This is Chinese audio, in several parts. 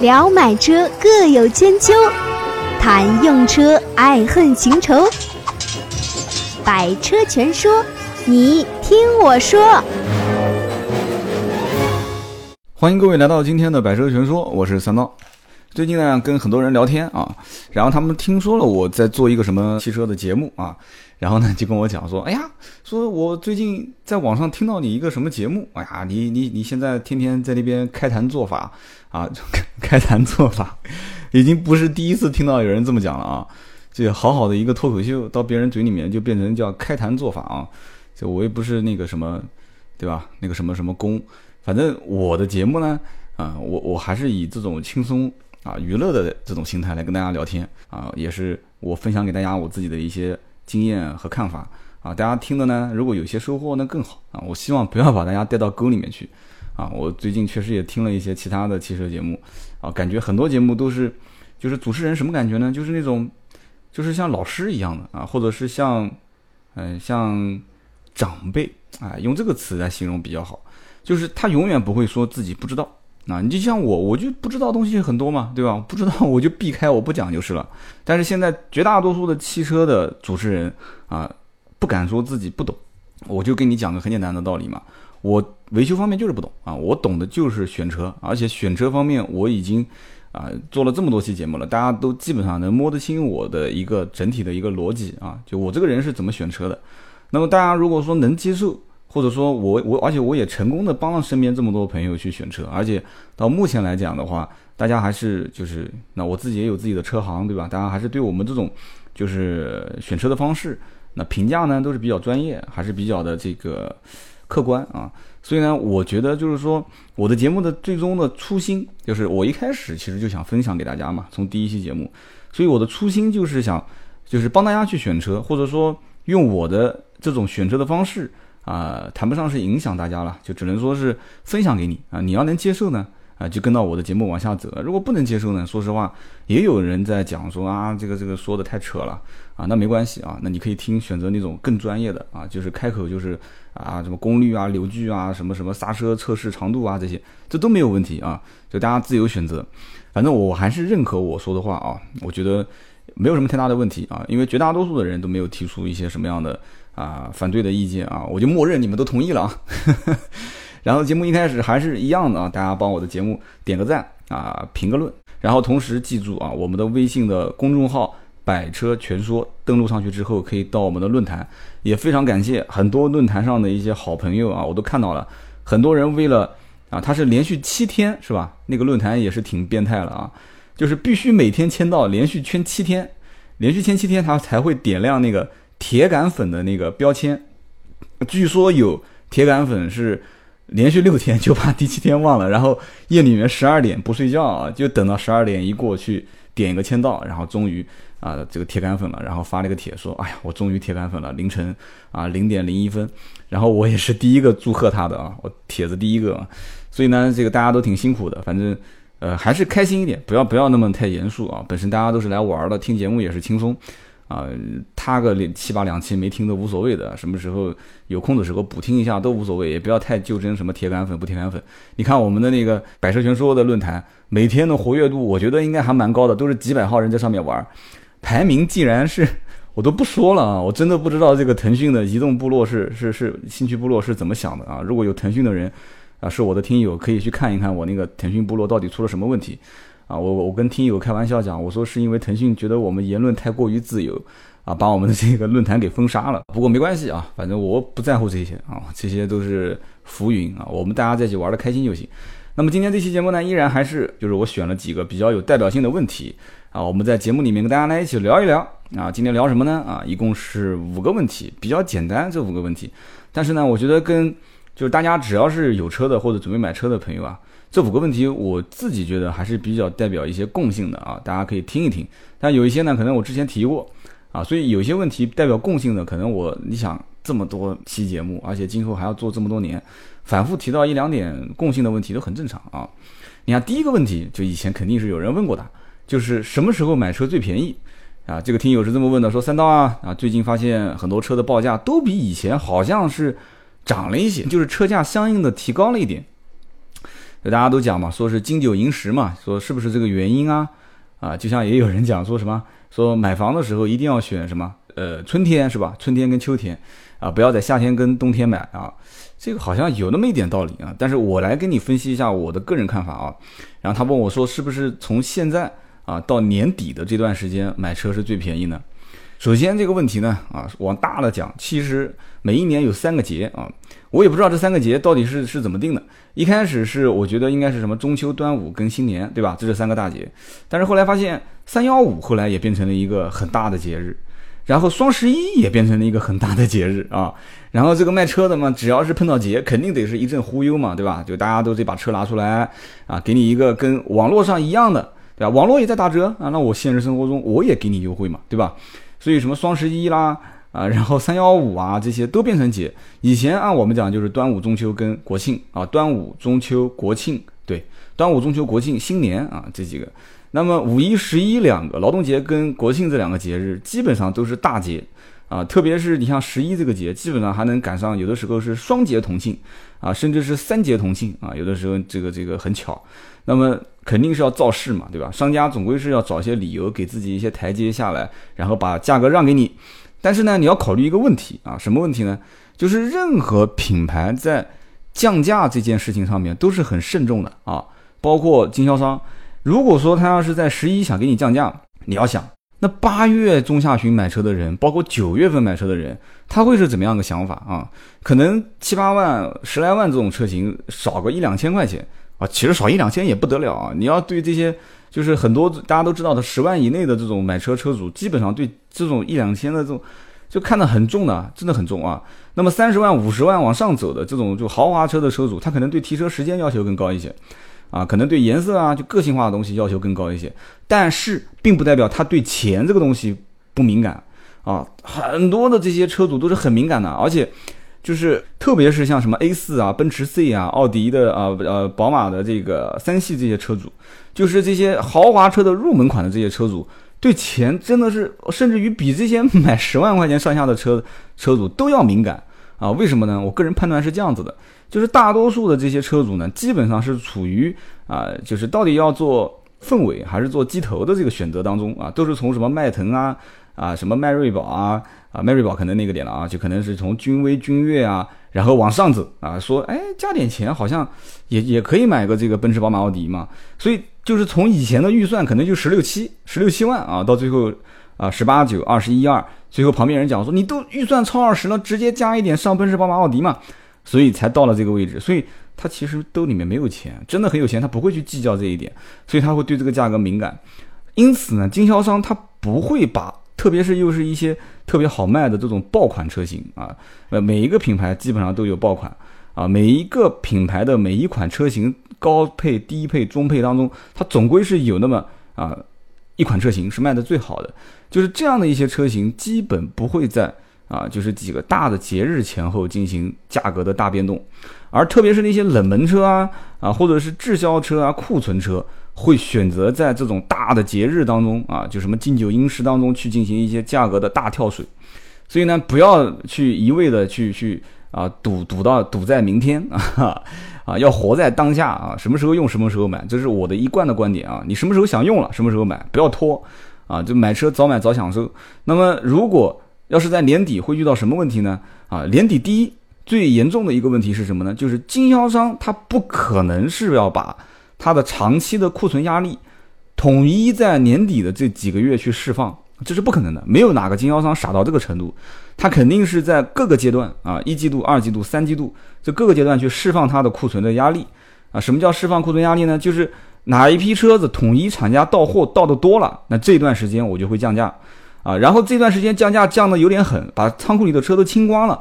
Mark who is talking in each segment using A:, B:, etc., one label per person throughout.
A: 聊买车各有千秋，谈用车爱恨情仇。百车全说，你听我说。
B: 欢迎各位来到今天的百车全说，我是三刀。最近呢，跟很多人聊天啊，然后他们听说了我在做一个什么汽车的节目啊，然后呢就跟我讲说，哎呀，说我最近在网上听到你一个什么节目，哎呀，你你你现在天天在那边开坛做法啊，开坛做法，已经不是第一次听到有人这么讲了啊。这好好的一个脱口秀，到别人嘴里面就变成叫开坛做法啊！就我也不是那个什么，对吧？那个什么什么功，反正我的节目呢，啊，我我还是以这种轻松啊娱乐的这种心态来跟大家聊天啊，也是我分享给大家我自己的一些经验和看法啊。大家听的呢，如果有些收获那更好啊。我希望不要把大家带到沟里面去啊。我最近确实也听了一些其他的汽车节目啊，感觉很多节目都是，就是主持人什么感觉呢？就是那种。就是像老师一样的啊，或者是像，嗯，像长辈啊，用这个词来形容比较好。就是他永远不会说自己不知道啊。你就像我，我就不知道东西很多嘛，对吧？不知道 我就避开，我不讲就是了。但是现在绝大多数的汽车的主持人啊，不敢说自己不懂。我就跟你讲个很简单的道理嘛，我维修方面就是不懂啊，我懂的就是选车，而且选车方面我已经。啊，做了这么多期节目了，大家都基本上能摸得清我的一个整体的一个逻辑啊，就我这个人是怎么选车的。那么大家如果说能接受，或者说我我，而且我也成功的帮了身边这么多朋友去选车，而且到目前来讲的话，大家还是就是那我自己也有自己的车行，对吧？大家还是对我们这种就是选车的方式，那评价呢都是比较专业，还是比较的这个客观啊。所以呢，我觉得就是说，我的节目的最终的初心，就是我一开始其实就想分享给大家嘛，从第一期节目，所以我的初心就是想，就是帮大家去选车，或者说用我的这种选车的方式啊，谈不上是影响大家了，就只能说是分享给你啊，你要能接受呢。啊，就跟到我的节目往下走。如果不能接受呢？说实话，也有人在讲说啊，这个这个说的太扯了啊。那没关系啊，那你可以听选择那种更专业的啊，就是开口就是啊，什么功率啊、扭矩啊、什么什么刹车测试长度啊这些，这都没有问题啊。就大家自由选择。反正我还是认可我说的话啊，我觉得没有什么太大的问题啊，因为绝大多数的人都没有提出一些什么样的啊反对的意见啊，我就默认你们都同意了啊。然后节目一开始还是一样的啊，大家帮我的节目点个赞啊，评个论，然后同时记住啊，我们的微信的公众号“百车全说”登录上去之后，可以到我们的论坛，也非常感谢很多论坛上的一些好朋友啊，我都看到了，很多人为了啊，他是连续七天是吧？那个论坛也是挺变态了啊，就是必须每天签到，连续签七天，连续签七天，他才会点亮那个铁杆粉的那个标签。据说有铁杆粉是。连续六天就把第七天忘了，然后夜里面十二点不睡觉啊，就等到十二点一过去点一个签到，然后终于啊这个铁杆粉了，然后发了个帖说，哎呀我终于铁杆粉了，凌晨啊零点零一分，然后我也是第一个祝贺他的啊，我帖子第一个，所以呢这个大家都挺辛苦的，反正呃还是开心一点，不要不要那么太严肃啊，本身大家都是来玩的，听节目也是轻松。啊，他个七八两期没听都无所谓的，什么时候有空的时候补听一下都无所谓，也不要太较真什么铁杆粉不铁杆粉。你看我们的那个百车全说的论坛，每天的活跃度，我觉得应该还蛮高的，都是几百号人在上面玩。排名既然是，我都不说了啊，我真的不知道这个腾讯的移动部落是是是兴趣部落是怎么想的啊。如果有腾讯的人啊，是我的听友，可以去看一看我那个腾讯部落到底出了什么问题。啊，我我跟听友开玩笑讲，我说是因为腾讯觉得我们言论太过于自由，啊，把我们的这个论坛给封杀了。不过没关系啊，反正我不在乎这些啊，这些都是浮云啊，我们大家在一起玩的开心就行。那么今天这期节目呢，依然还是就是我选了几个比较有代表性的问题啊，我们在节目里面跟大家来一起聊一聊啊。今天聊什么呢？啊，一共是五个问题，比较简单这五个问题，但是呢，我觉得跟就是大家只要是有车的或者准备买车的朋友啊。这五个问题，我自己觉得还是比较代表一些共性的啊，大家可以听一听。但有一些呢，可能我之前提过啊，所以有些问题代表共性的，可能我你想这么多期节目，而且今后还要做这么多年，反复提到一两点共性的问题都很正常啊。你看第一个问题，就以前肯定是有人问过的，就是什么时候买车最便宜啊？这个听友是这么问的，说三刀啊啊，最近发现很多车的报价都比以前好像是涨了一些，就是车价相应的提高了一点。就大家都讲嘛，说是金九银十嘛，说是不是这个原因啊？啊，就像也有人讲说什么，说买房的时候一定要选什么，呃，春天是吧？春天跟秋天，啊，不要在夏天跟冬天买啊。这个好像有那么一点道理啊。但是我来跟你分析一下我的个人看法啊。然后他问我说，是不是从现在啊到年底的这段时间买车是最便宜呢？首先这个问题呢，啊，往大了讲，其实每一年有三个节啊，我也不知道这三个节到底是是怎么定的。一开始是我觉得应该是什么中秋、端午跟新年，对吧？这是三个大节。但是后来发现三幺五后来也变成了一个很大的节日，然后双十一也变成了一个很大的节日啊。然后这个卖车的嘛，只要是碰到节，肯定得是一阵忽悠嘛，对吧？就大家都得把车拿出来啊，给你一个跟网络上一样的，对吧？网络也在打折啊，那我现实生活中我也给你优惠嘛，对吧？所以什么双十一啦啊，然后三幺五啊，这些都变成节。以前按我们讲就是端午、中秋跟国庆啊，端午、中秋、国庆，对，端午、中秋、国庆、新年啊这几个。那么五一、十一两个劳动节跟国庆这两个节日，基本上都是大节啊。特别是你像十一这个节，基本上还能赶上，有的时候是双节同庆啊，甚至是三节同庆啊。有的时候这个这个很巧。那么肯定是要造势嘛，对吧？商家总归是要找一些理由给自己一些台阶下来，然后把价格让给你。但是呢，你要考虑一个问题啊，什么问题呢？就是任何品牌在降价这件事情上面都是很慎重的啊，包括经销商。如果说他要是在十一想给你降价，你要想，那八月中下旬买车的人，包括九月份买车的人，他会是怎么样的想法啊？可能七八万、十来万这种车型，少个一两千块钱。啊，其实少一两千也不得了啊！你要对这些，就是很多大家都知道的十万以内的这种买车车主，基本上对这种一两千的这种，就看得很重的，真的很重啊。那么三十万、五十万往上走的这种就豪华车的车主，他可能对提车时间要求更高一些，啊，可能对颜色啊就个性化的东西要求更高一些。但是并不代表他对钱这个东西不敏感啊，很多的这些车主都是很敏感的，而且。就是，特别是像什么 A 四啊、奔驰 C 啊、奥迪的啊、呃、宝马的这个三系这些车主，就是这些豪华车的入门款的这些车主，对钱真的是，甚至于比这些买十万块钱上下的车车主都要敏感啊？为什么呢？我个人判断是这样子的，就是大多数的这些车主呢，基本上是处于啊，就是到底要做凤尾还是做鸡头的这个选择当中啊，都是从什么迈腾啊。啊，什么迈锐宝啊，啊，迈锐宝可能那个点了啊，就可能是从君威、君越啊，然后往上走啊，说，哎，加点钱好像也也可以买个这个奔驰、宝马、奥迪嘛。所以就是从以前的预算可能就十六七、十六七万啊，到最后啊十八九、二十一二，最后旁边人讲说，你都预算超二十了，直接加一点上奔驰、宝马、奥迪嘛，所以才到了这个位置。所以他其实兜里面没有钱，真的很有钱，他不会去计较这一点，所以他会对这个价格敏感。因此呢，经销商他不会把。特别是又是一些特别好卖的这种爆款车型啊，呃，每一个品牌基本上都有爆款啊，每一个品牌的每一款车型高配、低配、中配当中，它总归是有那么啊一款车型是卖的最好的，就是这样的一些车型，基本不会在啊就是几个大的节日前后进行价格的大变动，而特别是那些冷门车啊啊或者是滞销车啊库存车。会选择在这种大的节日当中啊，就什么金九银十当中去进行一些价格的大跳水，所以呢，不要去一味的去去啊赌赌到赌在明天 啊啊，要活在当下啊，什么时候用什么时候买，这是我的一贯的观点啊。你什么时候想用了，什么时候买，不要拖啊，就买车早买早享受。那么如果要是在年底会遇到什么问题呢？啊，年底第一最严重的一个问题是什么呢？就是经销商他不可能是要把。他的长期的库存压力，统一在年底的这几个月去释放，这是不可能的。没有哪个经销商傻到这个程度，他肯定是在各个阶段啊，一季度、二季度、三季度这各个阶段去释放它的库存的压力啊。什么叫释放库存压力呢？就是哪一批车子统一厂家到货到的多了，那这段时间我就会降价啊。然后这段时间降价降的有点狠，把仓库里的车都清光了。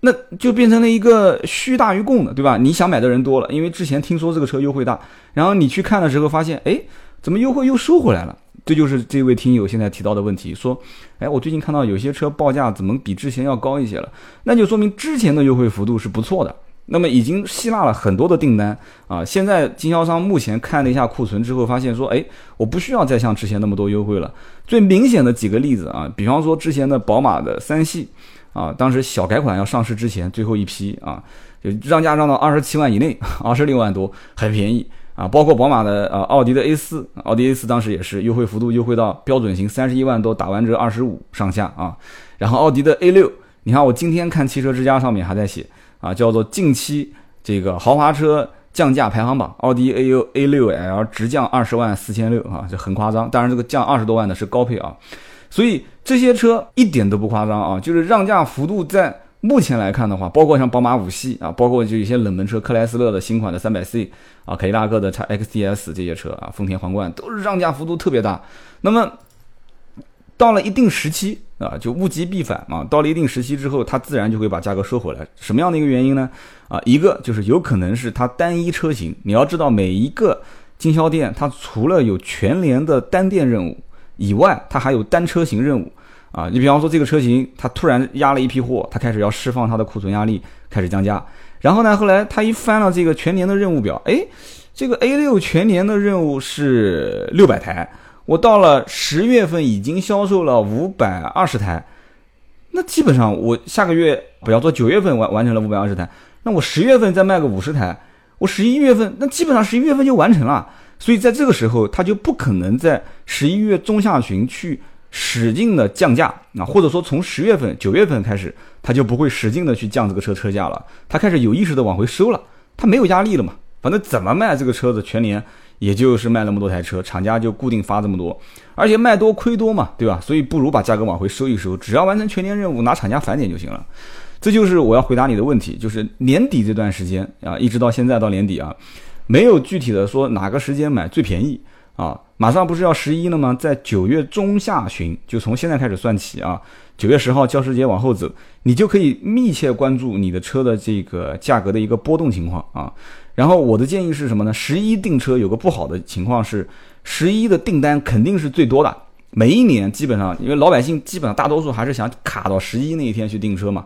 B: 那就变成了一个虚大于供的，对吧？你想买的人多了，因为之前听说这个车优惠大，然后你去看的时候发现，哎，怎么优惠又收回来了？这就是这位听友现在提到的问题，说，哎，我最近看到有些车报价怎么比之前要高一些了？那就说明之前的优惠幅度是不错的，那么已经吸纳了很多的订单啊。现在经销商目前看了一下库存之后，发现说，哎，我不需要再像之前那么多优惠了。最明显的几个例子啊，比方说之前的宝马的三系。啊，当时小改款要上市之前最后一批啊，就让价让到二十七万以内，二十六万多，很便宜啊。包括宝马的呃奥迪的 A 四，奥迪 A 四当时也是优惠幅度优惠到标准型三十一万多，打完折二十五上下啊。然后奥迪的 A 六，你看我今天看汽车之家上面还在写啊，叫做近期这个豪华车降价排行榜，奥迪 A 六 A 六 L 直降二十万四千六啊，这很夸张。当然这个降二十多万的是高配啊，所以这些车一点都不夸张啊，就是让价幅度在。目前来看的话，包括像宝马五系啊，包括就一些冷门车，克莱斯勒的新款的三百 C 啊，凯迪拉克的 X T S 这些车啊，丰田皇冠都是让价幅度特别大。那么到了一定时期啊，就物极必反嘛。到了一定时期之后，它自然就会把价格收回来。什么样的一个原因呢？啊，一个就是有可能是它单一车型。你要知道，每一个经销店它除了有全联的单店任务以外，它还有单车型任务。啊，你比方说这个车型，它突然压了一批货，它开始要释放它的库存压力，开始降价。然后呢，后来它一翻了这个全年的任务表，哎，这个 A 六全年的任务是六百台，我到了十月份已经销售了五百二十台，那基本上我下个月不要说九月份完完成了五百二十台，那我十月份再卖个五十台，我十一月份那基本上十一月份就完成了。所以在这个时候，它就不可能在十一月中下旬去。使劲的降价啊，或者说从十月份、九月份开始，他就不会使劲的去降这个车车价了，他开始有意识的往回收了，他没有压力了嘛，反正怎么卖这个车子全年也就是卖那么多台车，厂家就固定发这么多，而且卖多亏多嘛，对吧？所以不如把价格往回收一收，只要完成全年任务，拿厂家返点就行了。这就是我要回答你的问题，就是年底这段时间啊，一直到现在到年底啊，没有具体的说哪个时间买最便宜。啊，马上不是要十一了吗？在九月中下旬，就从现在开始算起啊，九月十号教师节往后走，你就可以密切关注你的车的这个价格的一个波动情况啊。然后我的建议是什么呢？十一订车有个不好的情况是，十一的订单肯定是最多的，每一年基本上，因为老百姓基本上大多数还是想卡到十一那一天去订车嘛。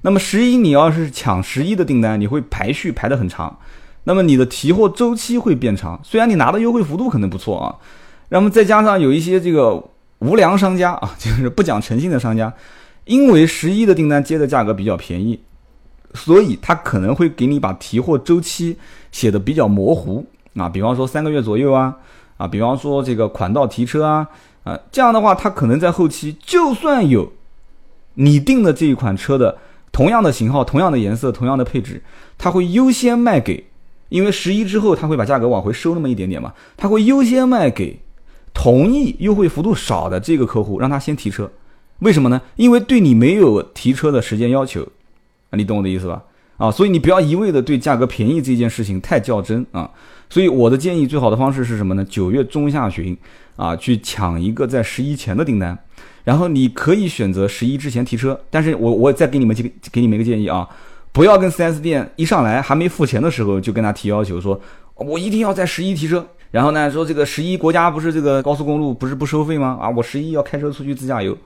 B: 那么十一你要是抢十一的订单，你会排序排得很长。那么你的提货周期会变长，虽然你拿的优惠幅度可能不错啊，那么再加上有一些这个无良商家啊，就是不讲诚信的商家，因为十一的订单接的价格比较便宜，所以他可能会给你把提货周期写的比较模糊啊，比方说三个月左右啊，啊，比方说这个款到提车啊，啊，这样的话他可能在后期就算有你订的这一款车的同样的型号、同样的颜色、同样的配置，他会优先卖给。因为十一之后他会把价格往回收那么一点点嘛，他会优先卖给同意优惠幅度少的这个客户，让他先提车。为什么呢？因为对你没有提车的时间要求，你懂我的意思吧？啊，所以你不要一味的对价格便宜这件事情太较真啊。所以我的建议，最好的方式是什么呢？九月中下旬啊，去抢一个在十一前的订单，然后你可以选择十一之前提车。但是我我再给你们几个给你们一个建议啊。不要跟 4S 店一上来还没付钱的时候就跟他提要求，说我一定要在十一提车。然后呢，说这个十一国家不是这个高速公路不是不收费吗？啊，我十一要开车出去自驾游，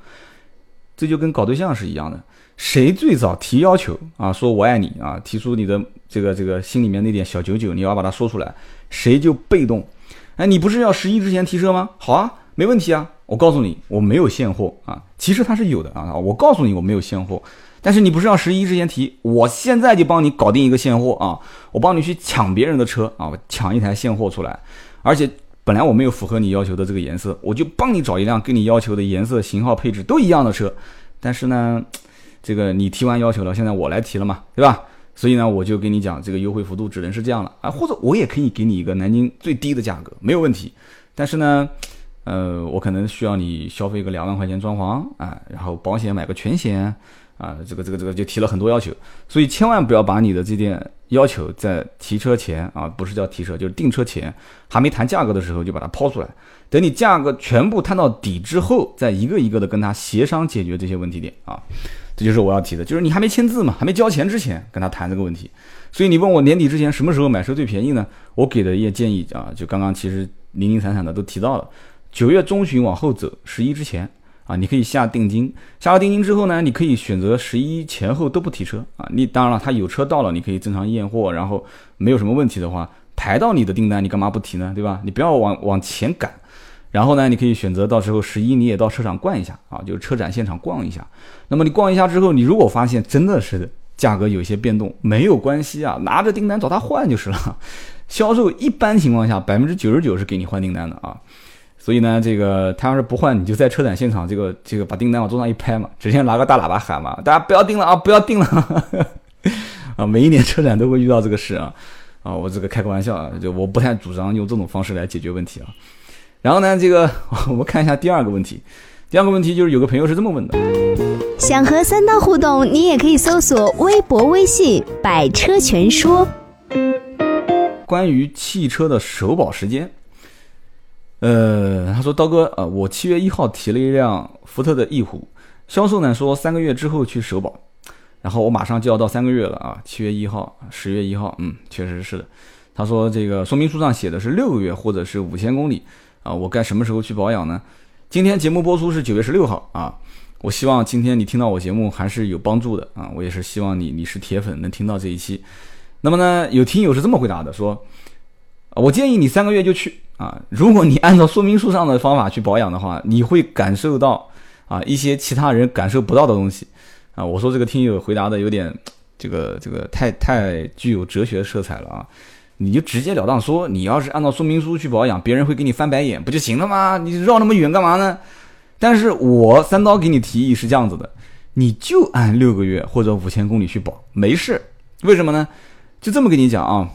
B: 这就跟搞对象是一样的。谁最早提要求啊，说我爱你啊，提出你的这个这个心里面那点小九九，你要把它说出来，谁就被动。哎，你不是要十一之前提车吗？好啊，没问题啊。我告诉你，我没有现货啊。其实它是有的啊。我告诉你，我没有现货。但是你不是要十一之前提？我现在就帮你搞定一个现货啊！我帮你去抢别人的车啊！我抢一台现货出来，而且本来我没有符合你要求的这个颜色，我就帮你找一辆跟你要求的颜色、型号、配置都一样的车。但是呢，这个你提完要求了，现在我来提了嘛，对吧？所以呢，我就跟你讲，这个优惠幅度只能是这样了啊！或者我也可以给你一个南京最低的价格，没有问题。但是呢，呃，我可能需要你消费个两万块钱装潢啊，然后保险买个全险。啊，这个这个这个就提了很多要求，所以千万不要把你的这点要求在提车前啊，不是叫提车，就是订车前还没谈价格的时候就把它抛出来，等你价格全部谈到底之后，再一个一个的跟他协商解决这些问题点啊，这就是我要提的，就是你还没签字嘛，还没交钱之前跟他谈这个问题。所以你问我年底之前什么时候买车最便宜呢？我给的一些建议啊，就刚刚其实零零散散的都提到了，九月中旬往后走，十一之前。啊，你可以下定金，下了定金之后呢，你可以选择十一前后都不提车啊。你当然了，他有车到了，你可以正常验货，然后没有什么问题的话，排到你的订单，你干嘛不提呢？对吧？你不要往往前赶。然后呢，你可以选择到时候十一你也到车厂逛一下啊，就是车展现场逛一下。那么你逛一下之后，你如果发现真的是价格有些变动，没有关系啊，拿着订单找他换就是了。销售一般情况下百分之九十九是给你换订单的啊，所以呢，这个他要是不换，你就在车展现场这个这个把订单往桌上一拍嘛，直接拿个大喇叭喊嘛，大家不要订了啊，不要订了 啊！每一年车展都会遇到这个事啊啊，我这个开个玩笑啊，就我不太主张用这种方式来解决问题啊。然后呢，这个 我们看一下第二个问题，第二个问题就是有个朋友是这么问的：
A: 想和三刀互动，你也可以搜索微博、微信“百车全说”。
B: 关于汽车的首保时间，呃，他说刀哥，呃，我七月一号提了一辆福特的翼虎，销售呢说三个月之后去首保，然后我马上就要到三个月了啊，七月一号、十月一号，嗯，确实是的。他说这个说明书上写的是六个月或者是五千公里啊，我该什么时候去保养呢？今天节目播出是九月十六号啊，我希望今天你听到我节目还是有帮助的啊，我也是希望你你是铁粉能听到这一期。那么呢，有听友是这么回答的，说，我建议你三个月就去啊。如果你按照说明书上的方法去保养的话，你会感受到啊一些其他人感受不到的东西啊。我说这个听友回答的有点这个这个太太具有哲学色彩了啊。你就直截了当说，你要是按照说明书去保养，别人会给你翻白眼，不就行了吗？你绕那么远干嘛呢？但是我三刀给你提议是这样子的，你就按六个月或者五千公里去保，没事。为什么呢？就这么跟你讲啊，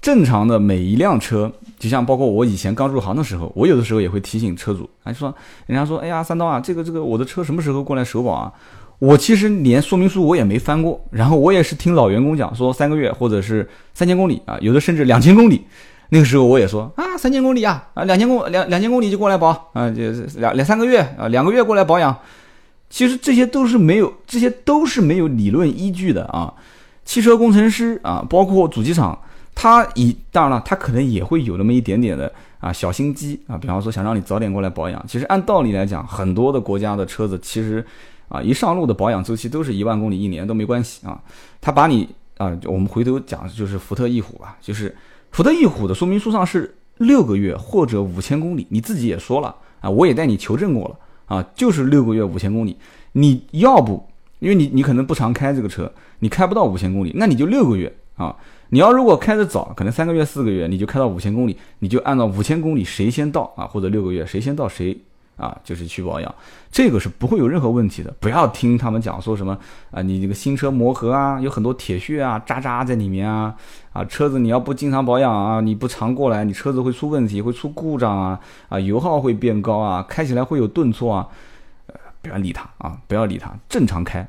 B: 正常的每一辆车，就像包括我以前刚入行的时候，我有的时候也会提醒车主，还说人家说，哎呀，三刀啊，这个这个我的车什么时候过来首保啊？我其实连说明书我也没翻过，然后我也是听老员工讲说三个月或者是三千公里啊，有的甚至两千公里，那个时候我也说啊，三千公里啊，啊两千公两两千公里就过来保啊，就两两三个月啊，两个月过来保养，其实这些都是没有，这些都是没有理论依据的啊。汽车工程师啊，包括主机厂，他以当然了，他可能也会有那么一点点的啊小心机啊，比方说想让你早点过来保养。其实按道理来讲，很多的国家的车子其实啊一上路的保养周期都是一万公里一年都没关系啊。他把你啊，我们回头讲就是福特翼虎吧，就是福特翼虎的说明书上是六个月或者五千公里，你自己也说了啊，我也带你求证过了啊，就是六个月五千公里，你要不？因为你你可能不常开这个车，你开不到五千公里，那你就六个月啊。你要如果开的早，可能三个月四个月你就开到五千公里，你就按照五千公里谁先到啊，或者六个月谁先到谁啊，就是去保养，这个是不会有任何问题的。不要听他们讲说什么啊，你这个新车磨合啊，有很多铁屑啊渣渣在里面啊啊，车子你要不经常保养啊，你不常过来，你车子会出问题，会出故障啊啊，油耗会变高啊，开起来会有顿挫啊。不要理他啊！不要理他，正常开，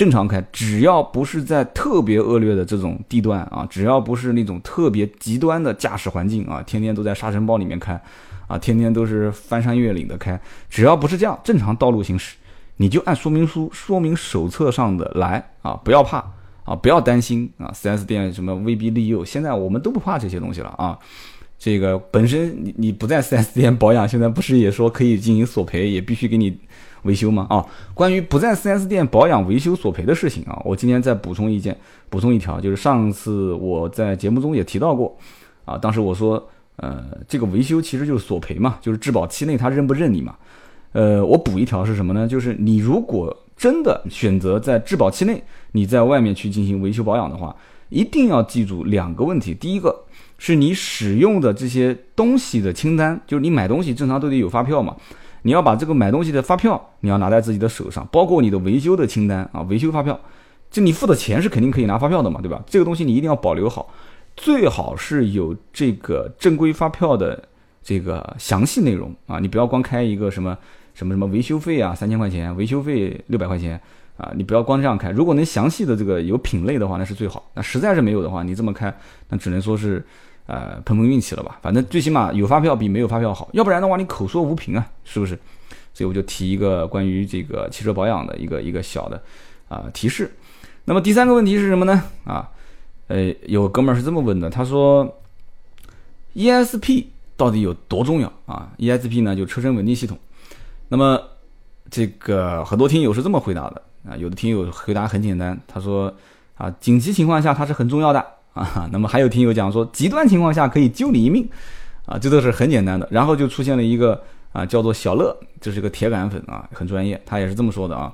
B: 正常开，只要不是在特别恶劣的这种地段啊，只要不是那种特别极端的驾驶环境啊，天天都在沙尘暴里面开，啊，天天都是翻山越岭的开，只要不是这样，正常道路行驶，你就按说明书、说明手册上的来啊，不要怕啊，不要担心啊，4S 店什么威逼利诱，现在我们都不怕这些东西了啊。这个本身你你不在 4S 店 保养，现在不是也说可以进行索赔，也必须给你。维修吗？啊，关于不在 4S 店保养维修索赔的事情啊，我今天再补充一件，补充一条，就是上次我在节目中也提到过，啊，当时我说，呃，这个维修其实就是索赔嘛，就是质保期内他认不认你嘛，呃，我补一条是什么呢？就是你如果真的选择在质保期内你在外面去进行维修保养的话，一定要记住两个问题，第一个是你使用的这些东西的清单，就是你买东西正常都得有发票嘛。你要把这个买东西的发票，你要拿在自己的手上，包括你的维修的清单啊，维修发票，就你付的钱是肯定可以拿发票的嘛，对吧？这个东西你一定要保留好，最好是有这个正规发票的这个详细内容啊，你不要光开一个什么什么什么维修费啊，三千块钱，维修费六百块钱啊，你不要光这样开，如果能详细的这个有品类的话，那是最好。那实在是没有的话，你这么开，那只能说是。呃，碰碰运气了吧？反正最起码有发票比没有发票好，要不然的话你口说无凭啊，是不是？所以我就提一个关于这个汽车保养的一个一个小的啊提示。那么第三个问题是什么呢？啊，呃，有哥们儿是这么问的，他说，ESP 到底有多重要啊？ESP 呢就车身稳定系统。那么这个很多听友是这么回答的啊，有的听友回答很简单，他说啊，紧急情况下它是很重要的。啊，那么还有听友讲说，极端情况下可以救你一命，啊，这都是很简单的。然后就出现了一个啊，叫做小乐，这是个铁杆粉啊，很专业，他也是这么说的啊。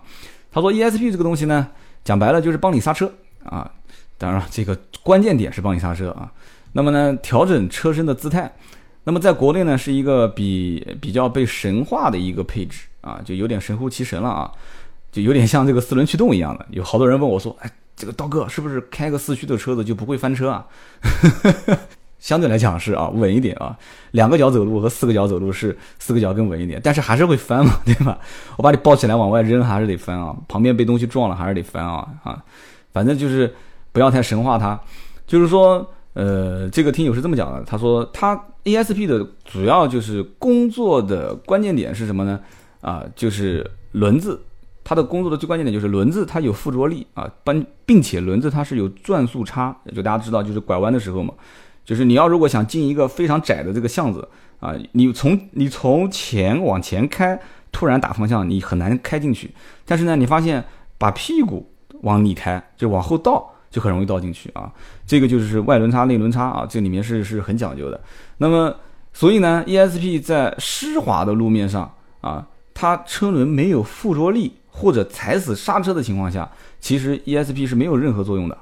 B: 他说 ESP 这个东西呢，讲白了就是帮你刹车啊，当然，这个关键点是帮你刹车啊。那么呢，调整车身的姿态，那么在国内呢是一个比比较被神化的一个配置啊，就有点神乎其神了啊，就有点像这个四轮驱动一样的。有好多人问我说，哎，这个刀哥是不是开个四驱的车子就不会翻车啊？相对来讲是啊，稳一点啊，两个脚走路和四个脚走路是四个脚更稳一点，但是还是会翻嘛，对吧？我把你抱起来往外扔还是得翻啊，旁边被东西撞了还是得翻啊啊，反正就是不要太神化它。就是说，呃，这个听友是这么讲的，他说他 ESP 的主要就是工作的关键点是什么呢？啊，就是轮子，它的工作的最关键点就是轮子它有附着力啊，并并且轮子它是有转速差，就大家知道就是拐弯的时候嘛。就是你要如果想进一个非常窄的这个巷子啊，你从你从前往前开，突然打方向，你很难开进去。但是呢，你发现把屁股往里开，就往后倒，就很容易倒进去啊。这个就是外轮差、内轮差啊，这里面是是很讲究的。那么，所以呢，ESP 在湿滑的路面上啊，它车轮没有附着力或者踩死刹车的情况下，其实 ESP 是没有任何作用的。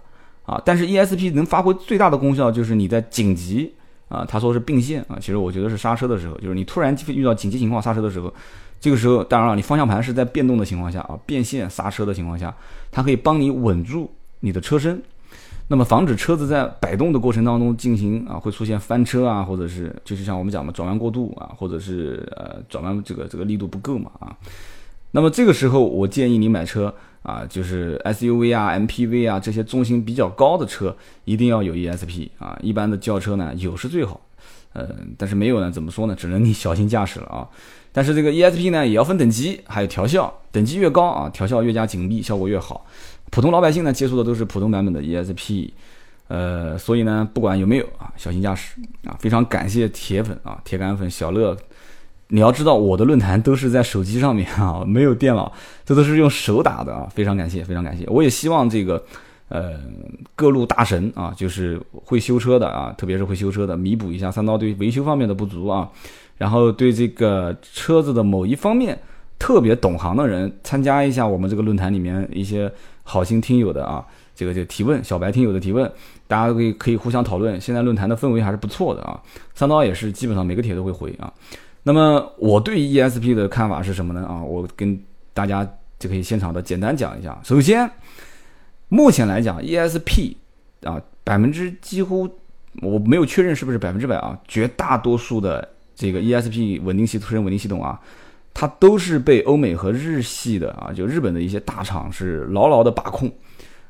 B: 啊，但是 ESP 能发挥最大的功效，就是你在紧急啊，他说是并线啊，其实我觉得是刹车的时候，就是你突然遇到紧急情况刹车的时候，这个时候当然了，你方向盘是在变动的情况下啊，变线刹车的情况下，它可以帮你稳住你的车身，那么防止车子在摆动的过程当中进行啊，会出现翻车啊，或者是就是像我们讲的转弯过度啊，或者是呃转弯这个这个力度不够嘛啊，那么这个时候我建议你买车。啊，就是 SUV 啊、MPV 啊这些重心比较高的车，一定要有 ESP 啊。一般的轿车呢，有是最好，呃，但是没有呢，怎么说呢？只能你小心驾驶了啊。但是这个 ESP 呢，也要分等级，还有调校，等级越高啊，调校越加紧密，效果越好。普通老百姓呢，接触的都是普通版本的 ESP，呃，所以呢，不管有没有啊，小心驾驶啊。非常感谢铁粉啊，铁杆粉小乐。你要知道，我的论坛都是在手机上面啊，没有电脑，这都是用手打的啊。非常感谢，非常感谢。我也希望这个，呃，各路大神啊，就是会修车的啊，特别是会修车的，弥补一下三刀对维修方面的不足啊。然后对这个车子的某一方面特别懂行的人，参加一下我们这个论坛里面一些好心听友的啊，这个就提问，小白听友的提问，大家可以可以互相讨论。现在论坛的氛围还是不错的啊。三刀也是基本上每个帖都会回啊。那么我对 ESP 的看法是什么呢？啊，我跟大家就可以现场的简单讲一下。首先，目前来讲，ESP 啊，百分之几乎我没有确认是不是百分之百啊，绝大多数的这个 ESP 稳定系车身稳定系统啊，它都是被欧美和日系的啊，就日本的一些大厂是牢牢的把控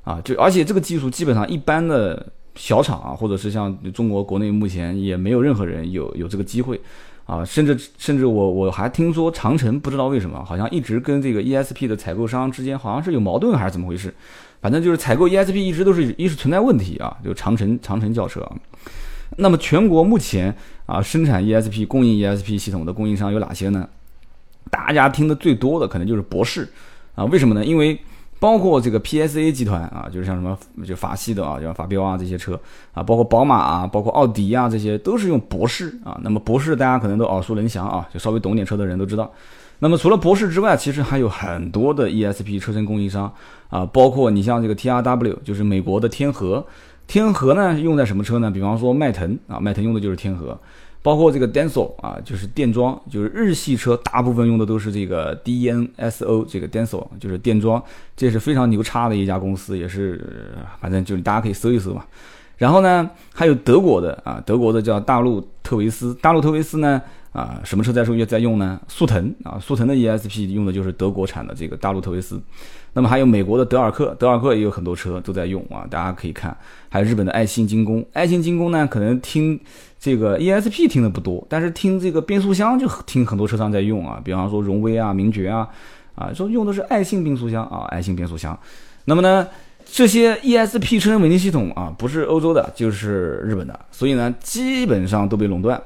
B: 啊，就而且这个技术基本上一般的小厂啊，或者是像中国国内目前也没有任何人有有这个机会。啊，甚至甚至我我还听说长城不知道为什么，好像一直跟这个 ESP 的采购商之间好像是有矛盾还是怎么回事？反正就是采购 ESP 一直都是一是存在问题啊，就长城长城轿车。那么全国目前啊生产 ESP 供应 ESP 系统的供应商有哪些呢？大家听的最多的可能就是博世啊，为什么呢？因为包括这个 PSA 集团啊，就是像什么就法系的啊，像法标啊这些车啊，包括宝马啊，包括奥迪啊，这些都是用博世啊。那么博世大家可能都耳熟能详啊，就稍微懂点车的人都知道。那么除了博世之外，其实还有很多的 ESP 车身供应商啊，包括你像这个 TRW，就是美国的天河。天河呢用在什么车呢？比方说迈腾啊，迈腾用的就是天河。包括这个 Denso 啊，就是电装，就是日系车大部分用的都是这个 DNSO 这个 Denso，就是电装，这是非常牛叉的一家公司，也是反正就是大家可以搜一搜嘛。然后呢，还有德国的啊，德国的叫大陆特维斯，大陆特维斯呢啊，什么车在说在用呢？速腾啊，速腾的 ESP 用的就是德国产的这个大陆特维斯。那么还有美国的德尔克，德尔克也有很多车都在用啊，大家可以看。还有日本的爱信精工，爱信精工呢，可能听这个 ESP 听的不多，但是听这个变速箱就听很多车商在用啊，比方说荣威啊、名爵啊，啊说用的是爱信变速箱啊，爱信变速箱。那么呢，这些 ESP 车身稳定系统啊，不是欧洲的，就是日本的，所以呢，基本上都被垄断。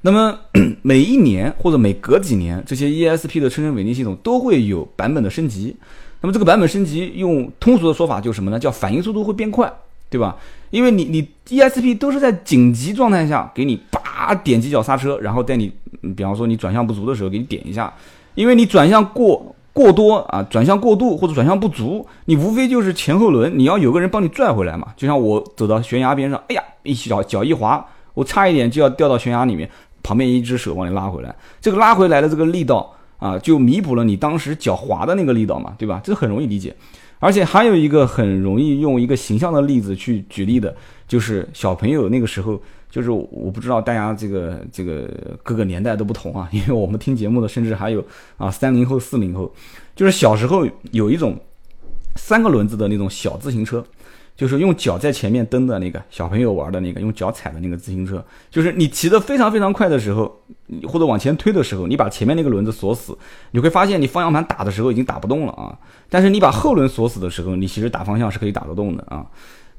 B: 那么 每一年或者每隔几年，这些 ESP 的车身稳定系统都会有版本的升级。那么这个版本升级，用通俗的说法就是什么呢？叫反应速度会变快，对吧？因为你你 ESP 都是在紧急状态下给你叭点几脚刹车，然后带你，比方说你转向不足的时候给你点一下，因为你转向过过多啊，转向过度或者转向不足，你无非就是前后轮你要有个人帮你拽回来嘛。就像我走到悬崖边上，哎呀，一脚脚一滑，我差一点就要掉到悬崖里面，旁边一只手帮你拉回来，这个拉回来的这个力道啊，就弥补了你当时脚滑的那个力道嘛，对吧？这很容易理解。而且还有一个很容易用一个形象的例子去举例的，就是小朋友那个时候。就是我不知道大家这个这个各个年代都不同啊，因为我们听节目的甚至还有啊三零后四零后，就是小时候有一种三个轮子的那种小自行车，就是用脚在前面蹬的那个小朋友玩的那个用脚踩的那个自行车，就是你骑得非常非常快的时候，或者往前推的时候，你把前面那个轮子锁死，你会发现你方向盘打的时候已经打不动了啊，但是你把后轮锁死的时候，你其实打方向是可以打得动的啊。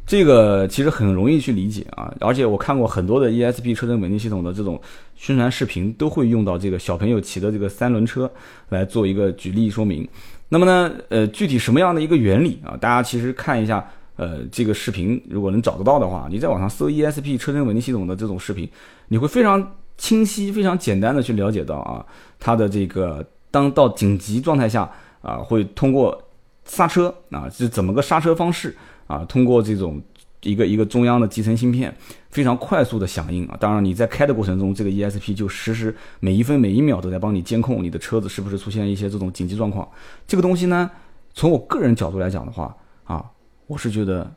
B: 这个其实很容易去理解啊，而且我看过很多的 ESP 车身稳定系统的这种宣传视频，都会用到这个小朋友骑的这个三轮车来做一个举例说明。那么呢，呃，具体什么样的一个原理啊？大家其实看一下，呃，这个视频如果能找得到的话，你在网上搜 ESP 车身稳定系统的这种视频，你会非常清晰、非常简单的去了解到啊，它的这个当到紧急状态下啊，会通过刹车啊，是怎么个刹车方式？啊，通过这种一个一个中央的集成芯片，非常快速的响应啊。当然你在开的过程中，这个 ESP 就实时每一分每一秒都在帮你监控你的车子是不是出现一些这种紧急状况。这个东西呢，从我个人角度来讲的话啊，我是觉得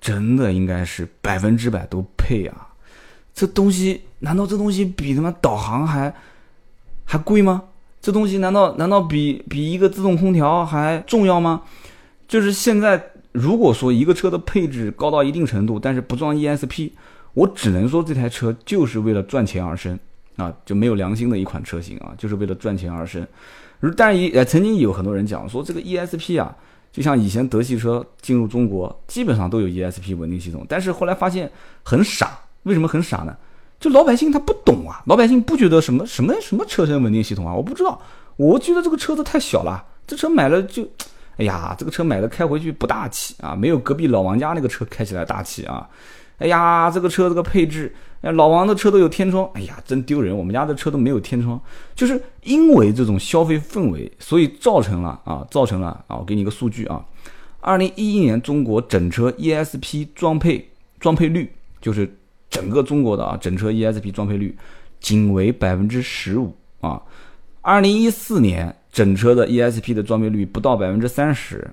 B: 真的应该是百分之百都配啊。这东西难道这东西比他妈导航还还贵吗？这东西难道难道比比一个自动空调还重要吗？就是现在。如果说一个车的配置高到一定程度，但是不装 ESP，我只能说这台车就是为了赚钱而生啊，就没有良心的一款车型啊，就是为了赚钱而生。但也呃曾经有很多人讲说这个 ESP 啊，就像以前德系车进入中国基本上都有 ESP 稳定系统，但是后来发现很傻。为什么很傻呢？就老百姓他不懂啊，老百姓不觉得什么什么什么车身稳定系统啊，我不知道，我觉得这个车子太小了，这车买了就。哎呀，这个车买了开回去不大气啊，没有隔壁老王家那个车开起来大气啊。哎呀，这个车这个配置，哎，老王的车都有天窗，哎呀，真丢人，我们家的车都没有天窗。就是因为这种消费氛围，所以造成了啊，造成了啊，我给你个数据啊，二零一一年中国整车 ESP 装配装配率，就是整个中国的啊整车 ESP 装配率仅为百分之十五啊，二零一四年。整车的 ESP 的装配率不到百分之三十，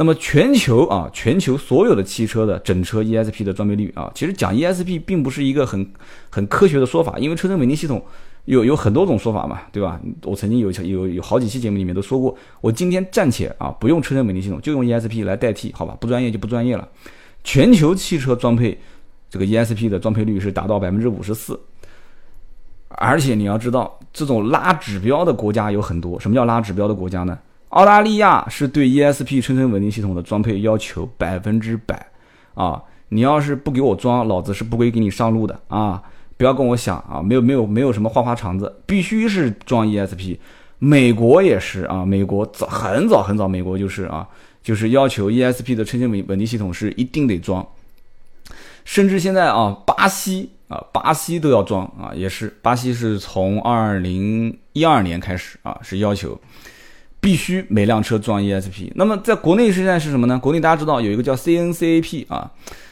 B: 那么全球啊，全球所有的汽车的整车 ESP 的装备率啊，其实讲 ESP 并不是一个很很科学的说法，因为车身稳定系统有有很多种说法嘛，对吧？我曾经有有有好几期节目里面都说过，我今天暂且啊不用车身稳定系统，就用 ESP 来代替，好吧？不专业就不专业了。全球汽车装配这个 ESP 的装配率是达到百分之五十四。而且你要知道，这种拉指标的国家有很多。什么叫拉指标的国家呢？澳大利亚是对 ESP 车身稳定系统的装配要求百分之百啊！你要是不给我装，老子是不会给你上路的啊！不要跟我想啊，没有没有没有什么花花肠子，必须是装 ESP。美国也是啊，美国早很早很早，美国就是啊，就是要求 ESP 的车身稳稳定系统是一定得装。甚至现在啊，巴西。啊，巴西都要装啊，也是巴西是从二零一二年开始啊，是要求必须每辆车装 ESP。那么在国内现在是什么呢？国内大家知道有一个叫 CNCAP 啊，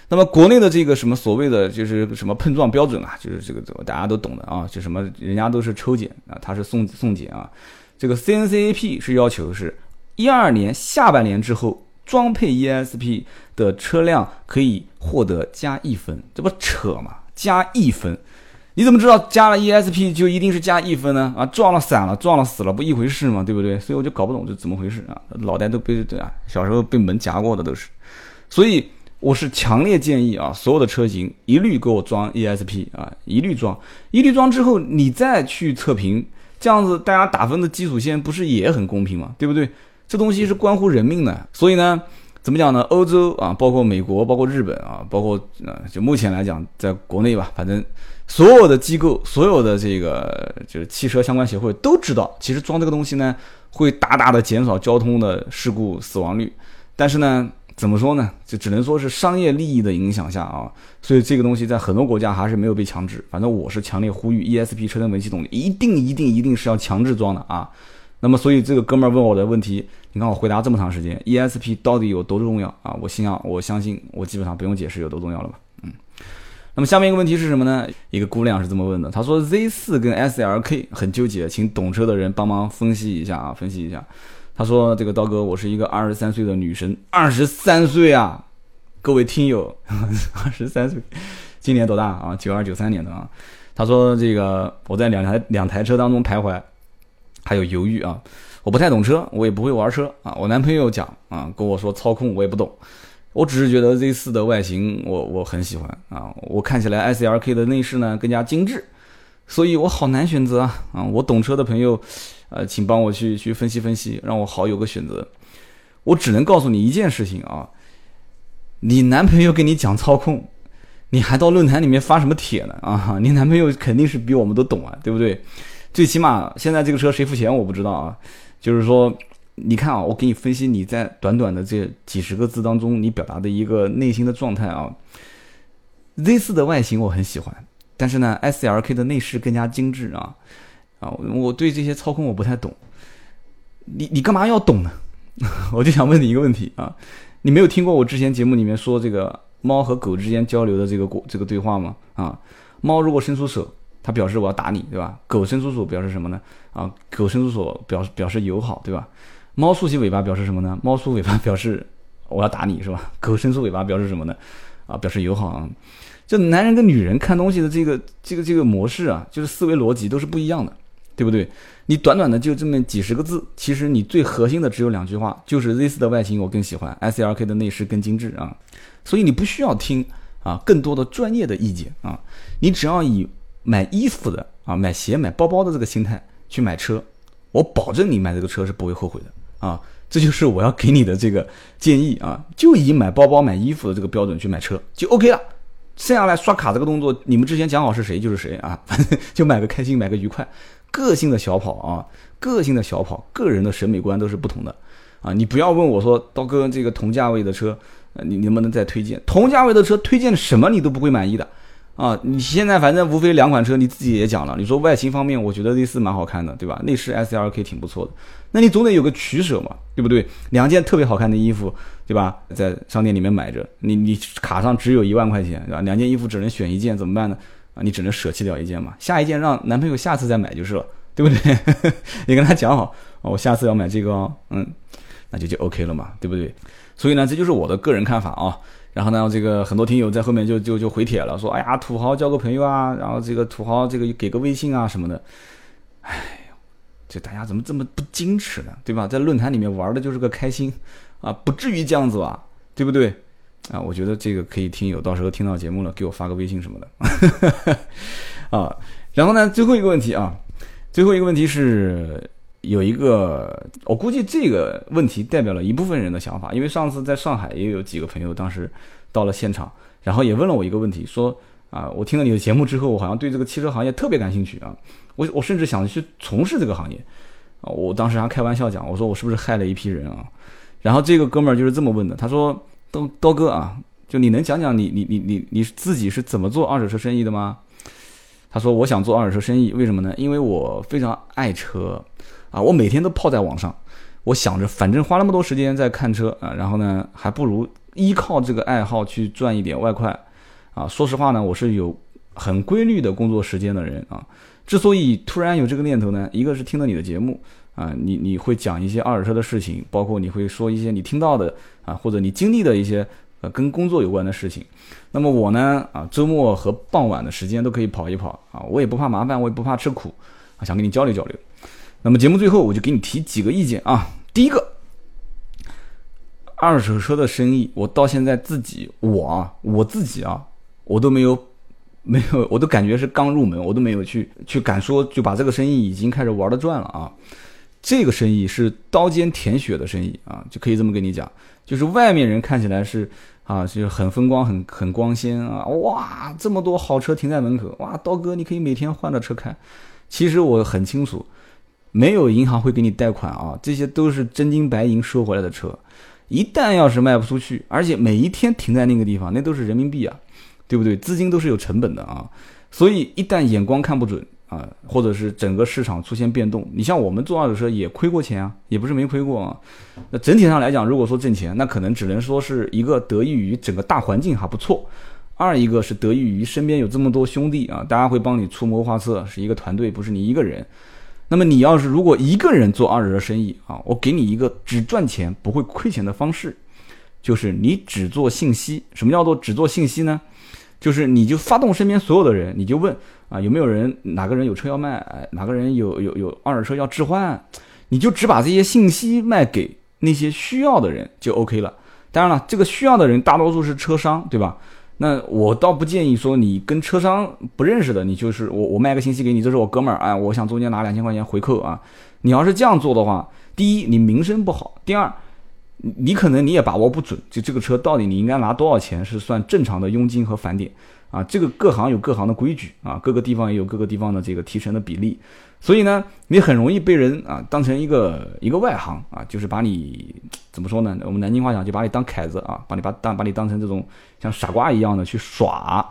B: 那么国内的这个什么所谓的就是什么碰撞标准啊，就是这个大家都懂的啊，就什么人家都是抽检啊，他是送送检啊，这个 CNCAP 是要求是一二年下半年之后装配 ESP 的车辆可以获得加一分，这不扯吗？加一分，你怎么知道加了 ESP 就一定是加一分呢？啊，撞了散了，撞了死了，不一回事嘛，对不对？所以我就搞不懂这怎么回事啊，脑袋都被对啊，小时候被门夹过的都是。所以我是强烈建议啊，所有的车型一律给我装 ESP 啊，一律装，一律装之后你再去测评，这样子大家打分的基础线不是也很公平吗？对不对？这东西是关乎人命的，所以呢。怎么讲呢？欧洲啊，包括美国，包括日本啊，包括呃，就目前来讲，在国内吧，反正所有的机构，所有的这个就是汽车相关协会都知道，其实装这个东西呢，会大大的减少交通的事故死亡率。但是呢，怎么说呢？就只能说是商业利益的影响下啊，所以这个东西在很多国家还是没有被强制。反正我是强烈呼吁，ESP 车身稳系统一定一定一定是要强制装的啊。那么，所以这个哥们儿问我的问题，你看我回答这么长时间，ESP 到底有多重要啊？我心想，我相信我基本上不用解释有多重要了吧？那么下面一个问题是什么呢？一个姑娘是这么问的，她说 Z 四跟 SLK 很纠结，请懂车的人帮忙分析一下啊，分析一下。她说这个刀哥，我是一个二十三岁的女生，二十三岁啊，各位听友，二十三岁，今年多大啊？九二九三年的啊。她说这个我在两台两台车当中徘徊。还有犹豫啊，我不太懂车，我也不会玩车啊。我男朋友讲啊，跟我说操控我也不懂，我只是觉得 Z 四的外形我我很喜欢啊。我看起来 S L K 的内饰呢更加精致，所以我好难选择啊啊！我懂车的朋友，呃，请帮我去去分析分析，让我好有个选择。我只能告诉你一件事情啊，你男朋友跟你讲操控，你还到论坛里面发什么帖呢啊？你男朋友肯定是比我们都懂啊，对不对？最起码现在这个车谁付钱我不知道啊，就是说，你看啊，我给你分析你在短短的这几十个字当中你表达的一个内心的状态啊。Z 四的外形我很喜欢，但是呢，S L K 的内饰更加精致啊啊，我对这些操控我不太懂，你你干嘛要懂呢？我就想问你一个问题啊，你没有听过我之前节目里面说这个猫和狗之间交流的这个过这个对话吗？啊，猫如果伸出手。它表示我要打你，对吧？狗伸出手表示什么呢？啊，狗伸出手表示表示友好，对吧？猫竖起尾巴表示什么呢？猫竖尾巴表示我要打你，是吧？狗伸出尾巴表示什么呢？啊，表示友好啊。就男人跟女人看东西的这个这个这个模式啊，就是思维逻辑都是不一样的，对不对？你短短的就这么几十个字，其实你最核心的只有两句话，就是 Z 四的外形我更喜欢，S L K 的内饰更精致啊。所以你不需要听啊更多的专业的意见啊，你只要以。买衣服的啊，买鞋、买包包的这个心态去买车，我保证你买这个车是不会后悔的啊！这就是我要给你的这个建议啊！就以买包包、买衣服的这个标准去买车就 OK 了。剩下来刷卡这个动作，你们之前讲好是谁就是谁啊！反正就买个开心，买个愉快。个性的小跑啊，个性的小跑，个人的审美观都是不同的啊！你不要问我说，刀哥这个同价位的车，你能不能再推荐？同价位的车推荐什么你都不会满意的。啊，你现在反正无非两款车，你自己也讲了。你说外形方面，我觉得 Z 四蛮好看的，对吧？内饰 S L K 挺不错的，那你总得有个取舍嘛，对不对？两件特别好看的衣服，对吧？在商店里面买着，你你卡上只有一万块钱，对吧？两件衣服只能选一件，怎么办呢？啊，你只能舍弃掉一件嘛，下一件让男朋友下次再买就是了，对不对？你跟他讲好，我下次要买这个哦，嗯，那就就 OK 了嘛，对不对？所以呢，这就是我的个人看法啊。然后呢，这个很多听友在后面就就就回帖了，说：“哎呀，土豪交个朋友啊，然后这个土豪这个给个微信啊什么的。”哎这大家怎么这么不矜持呢？对吧？在论坛里面玩的就是个开心啊，不至于这样子吧？对不对？啊，我觉得这个可以听友到时候听到节目了，给我发个微信什么的。啊，然后呢，最后一个问题啊，最后一个问题是。有一个，我估计这个问题代表了一部分人的想法，因为上次在上海也有几个朋友，当时到了现场，然后也问了我一个问题，说啊，我听了你的节目之后，我好像对这个汽车行业特别感兴趣啊，我我甚至想去从事这个行业啊，我当时还开玩笑讲，我说我是不是害了一批人啊？然后这个哥们儿就是这么问的，他说刀刀哥啊，就你能讲讲你你你你你自己是怎么做二手车生意的吗？他说我想做二手车生意，为什么呢？因为我非常爱车。啊，我每天都泡在网上，我想着反正花那么多时间在看车啊，然后呢，还不如依靠这个爱好去赚一点外快，啊，说实话呢，我是有很规律的工作时间的人啊。之所以突然有这个念头呢，一个是听了你的节目啊，你你会讲一些二手车的事情，包括你会说一些你听到的啊，或者你经历的一些呃跟工作有关的事情。那么我呢啊，周末和傍晚的时间都可以跑一跑啊，我也不怕麻烦，我也不怕吃苦啊，想跟你交流交流。那么节目最后我就给你提几个意见啊。第一个，二手车的生意，我到现在自己我啊我自己啊，我都没有没有，我都感觉是刚入门，我都没有去去敢说就把这个生意已经开始玩的转了啊。这个生意是刀尖舔血的生意啊，就可以这么跟你讲，就是外面人看起来是啊，就是很风光、很很光鲜啊，哇，这么多好车停在门口，哇，刀哥你可以每天换着车开。其实我很清楚。没有银行会给你贷款啊，这些都是真金白银收回来的车，一旦要是卖不出去，而且每一天停在那个地方，那都是人民币啊，对不对？资金都是有成本的啊，所以一旦眼光看不准，啊，或者是整个市场出现变动，你像我们做二手车也亏过钱啊，也不是没亏过啊。那整体上来讲，如果说挣钱，那可能只能说是一个得益于整个大环境还不错，二一个是得益于身边有这么多兄弟啊，大家会帮你出谋划策，是一个团队，不是你一个人。那么你要是如果一个人做二手车生意啊，我给你一个只赚钱不会亏钱的方式，就是你只做信息。什么叫做只做信息呢？就是你就发动身边所有的人，你就问啊有没有人哪个人有车要卖，哪个人有有有二手车要置换，你就只把这些信息卖给那些需要的人就 OK 了。当然了，这个需要的人大多数是车商，对吧？那我倒不建议说你跟车商不认识的，你就是我我卖个信息给你，这是我哥们儿，哎，我想中间拿两千块钱回扣啊。你要是这样做的话，第一你名声不好，第二你可能你也把握不准，就这个车到底你应该拿多少钱是算正常的佣金和返点啊？这个各行有各行的规矩啊，各个地方也有各个地方的这个提成的比例。所以呢，你很容易被人啊当成一个一个外行啊，就是把你怎么说呢？我们南京话讲，就把你当凯子啊，把你把当把你当成这种像傻瓜一样的去耍。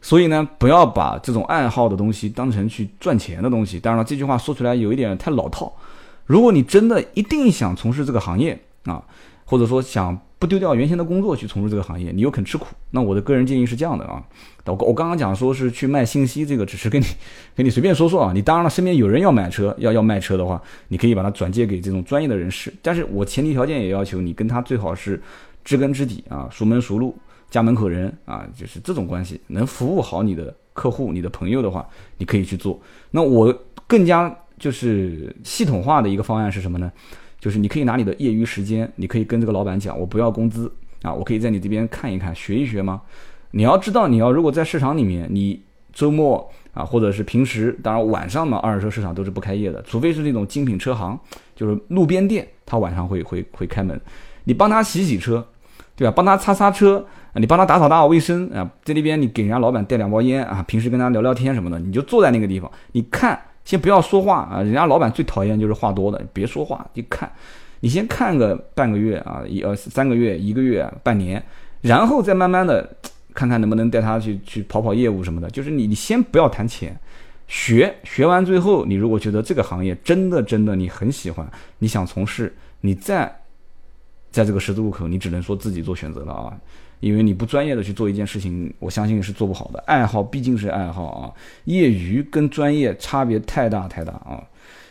B: 所以呢，不要把这种爱好的东西当成去赚钱的东西。当然了，这句话说出来有一点太老套。如果你真的一定想从事这个行业啊，或者说想。不丢掉原先的工作去从事这个行业，你又肯吃苦，那我的个人建议是这样的啊。我我刚刚讲说是去卖信息，这个只是跟你 跟你随便说说啊。你当然了，身边有人要买车，要要卖车的话，你可以把它转借给这种专业的人士。但是我前提条件也要求你跟他最好是知根知底啊，熟门熟路，家门口人啊，就是这种关系，能服务好你的客户、你的朋友的话，你可以去做。那我更加就是系统化的一个方案是什么呢？就是你可以拿你的业余时间，你可以跟这个老板讲，我不要工资啊，我可以在你这边看一看，学一学吗？你要知道，你要如果在市场里面，你周末啊，或者是平时，当然晚上嘛，二手车市场都是不开业的，除非是那种精品车行，就是路边店，他晚上会会会开门，你帮他洗洗车，对吧？帮他擦擦车，你帮他打扫打扫卫生啊，在那边你给人家老板带两包烟啊，平时跟他聊聊天什么的，你就坐在那个地方，你看。先不要说话啊，人家老板最讨厌就是话多的，别说话，你看，你先看个半个月啊，一呃三个月、一个月、半年，然后再慢慢的看看能不能带他去去跑跑业务什么的。就是你你先不要谈钱，学学完最后，你如果觉得这个行业真的真的你很喜欢，你想从事，你再在这个十字路口，你只能说自己做选择了啊。因为你不专业的去做一件事情，我相信是做不好的。爱好毕竟是爱好啊，业余跟专业差别太大太大啊。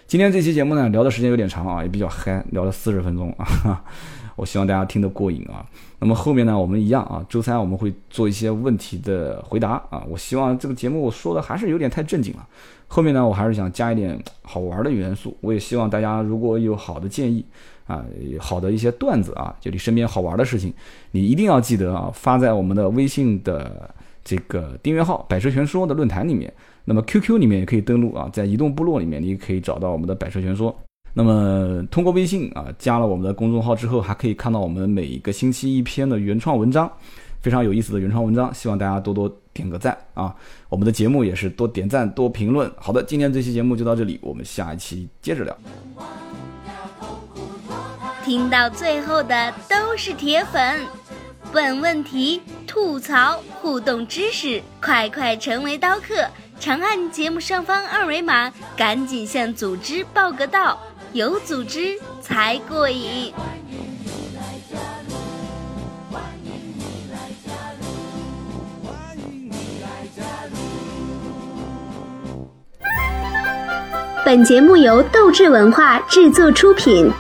B: 今天这期节目呢，聊的时间有点长啊，也比较嗨，聊了四十分钟啊。我希望大家听得过瘾啊。那么后面呢，我们一样啊，周三我们会做一些问题的回答啊。我希望这个节目我说的还是有点太正经了，后面呢，我还是想加一点好玩的元素。我也希望大家如果有好的建议。啊，好的一些段子啊，就你身边好玩的事情，你一定要记得啊，发在我们的微信的这个订阅号“百车全说”的论坛里面。那么 QQ 里面也可以登录啊，在移动部落里面，你也可以找到我们的“百车全说”。那么通过微信啊，加了我们的公众号之后，还可以看到我们每一个星期一篇的原创文章，非常有意思的原创文章，希望大家多多点个赞啊。我们的节目也是多点赞多评论。好的，今天这期节目就到这里，我们下一期接着聊。
A: 听到最后的都是铁粉，问问题、吐槽、互动知识，快快成为刀客！长按节目上方二维码，赶紧向组织报个到，有组织才过瘾。本节目由斗志文化制作出品。